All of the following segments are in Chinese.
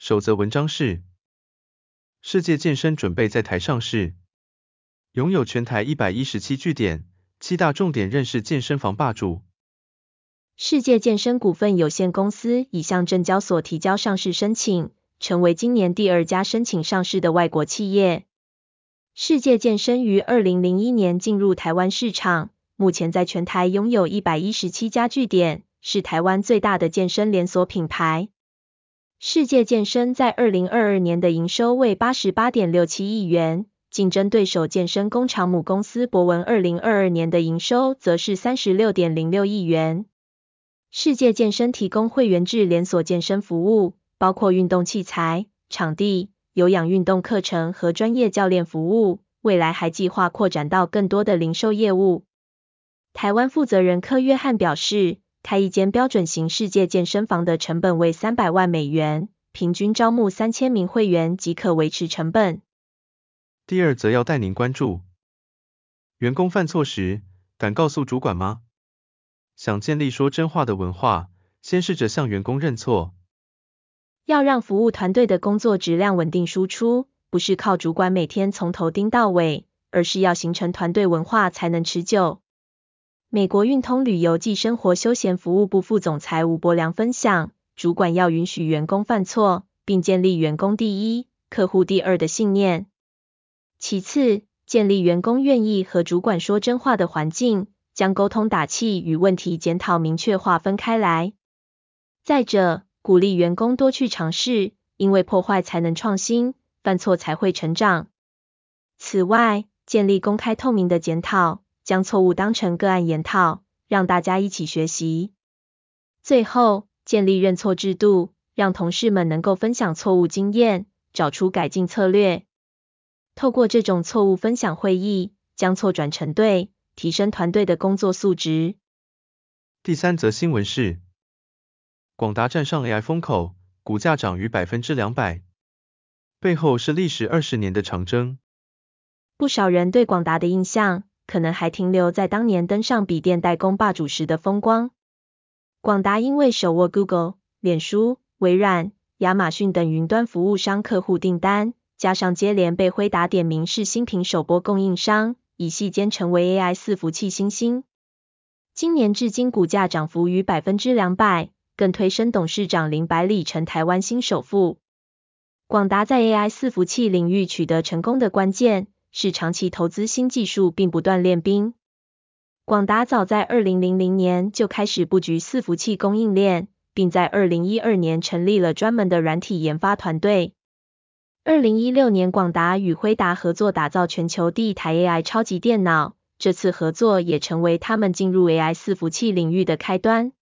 首则文章是：世界健身准备在台上市，拥有全台一百一十七据点，七大重点认识健身房霸主。世界健身股份有限公司已向证交所提交上市申请，成为今年第二家申请上市的外国企业。世界健身于二零零一年进入台湾市场，目前在全台拥有一百一十七家据点，是台湾最大的健身连锁品牌。世界健身在二零二二年的营收为八十八点六七亿元，竞争对手健身工厂母公司博文二零二二年的营收则是三十六点零六亿元。世界健身提供会员制连锁健身服务，包括运动器材、场地。有氧运动课程和专业教练服务，未来还计划扩展到更多的零售业务。台湾负责人柯约翰表示，开一间标准型世界健身房的成本为三百万美元，平均招募三千名会员即可维持成本。第二则要带您关注，员工犯错时，敢告诉主管吗？想建立说真话的文化，先试着向员工认错。要让服务团队的工作质量稳定输出，不是靠主管每天从头盯到尾，而是要形成团队文化才能持久。美国运通旅游暨生活休闲服务部副总裁吴伯良分享，主管要允许员工犯错，并建立员工第一、客户第二的信念。其次，建立员工愿意和主管说真话的环境，将沟通打气与问题检讨明确划分开来。再者，鼓励员工多去尝试，因为破坏才能创新，犯错才会成长。此外，建立公开透明的检讨，将错误当成个案研讨，让大家一起学习。最后，建立认错制度，让同事们能够分享错误经验，找出改进策略。透过这种错误分享会议，将错转成对，提升团队的工作素质。第三则新闻是。广达站上 AI 风口，股价涨逾百分之两百，背后是历时二十年的长征。不少人对广达的印象，可能还停留在当年登上笔电代工霸主时的风光。广达因为手握 Google、脸书、微软、亚马逊等云端服务商客户订单，加上接连被辉达点名是新品首波供应商，一系间成为 AI 四服器新星。今年至今股价涨幅逾百分之两百。更推升董事长林百里成台湾新首富。广达在 AI 伺服器领域取得成功的关键，是长期投资新技术并不断练兵。广达早在二零零零年就开始布局伺服器供应链，并在二零一二年成立了专门的软体研发团队。二零一六年，广达与辉达合作打造全球第一台 AI 超级电脑，这次合作也成为他们进入 AI 伺服器领域的开端。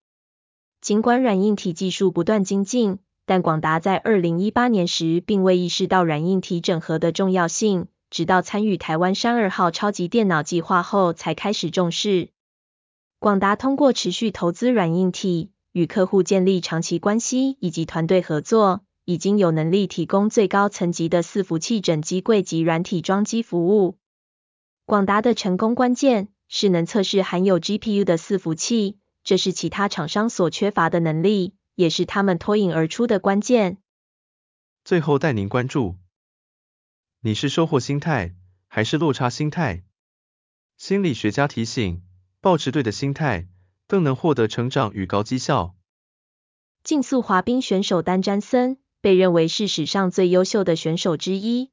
尽管软硬体技术不断精进，但广达在二零一八年时并未意识到软硬体整合的重要性，直到参与台湾山二号超级电脑计划后才开始重视。广达通过持续投资软硬体，与客户建立长期关系以及团队合作，已经有能力提供最高层级的伺服器整机柜及软体装机服务。广达的成功关键是能测试含有 GPU 的伺服器。这是其他厂商所缺乏的能力，也是他们脱颖而出的关键。最后带您关注，你是收获心态还是落差心态？心理学家提醒，保持对的心态，更能获得成长与高绩效。竞速滑冰选手丹詹森被认为是史上最优秀的选手之一。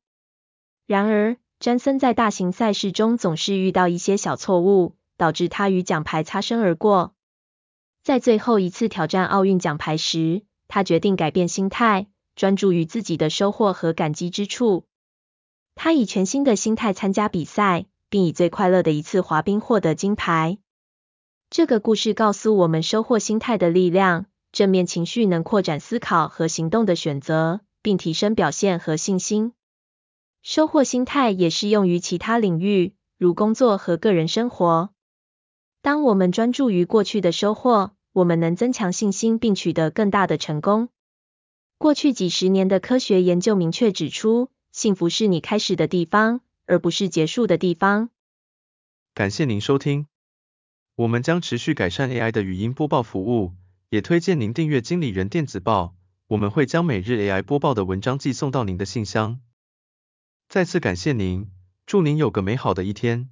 然而，詹森在大型赛事中总是遇到一些小错误，导致他与奖牌擦身而过。在最后一次挑战奥运奖牌时，他决定改变心态，专注于自己的收获和感激之处。他以全新的心态参加比赛，并以最快乐的一次滑冰获得金牌。这个故事告诉我们收获心态的力量，正面情绪能扩展思考和行动的选择，并提升表现和信心。收获心态也适用于其他领域，如工作和个人生活。当我们专注于过去的收获，我们能增强信心并取得更大的成功。过去几十年的科学研究明确指出，幸福是你开始的地方，而不是结束的地方。感谢您收听，我们将持续改善 AI 的语音播报服务，也推荐您订阅经理人电子报，我们会将每日 AI 播报的文章寄送到您的信箱。再次感谢您，祝您有个美好的一天。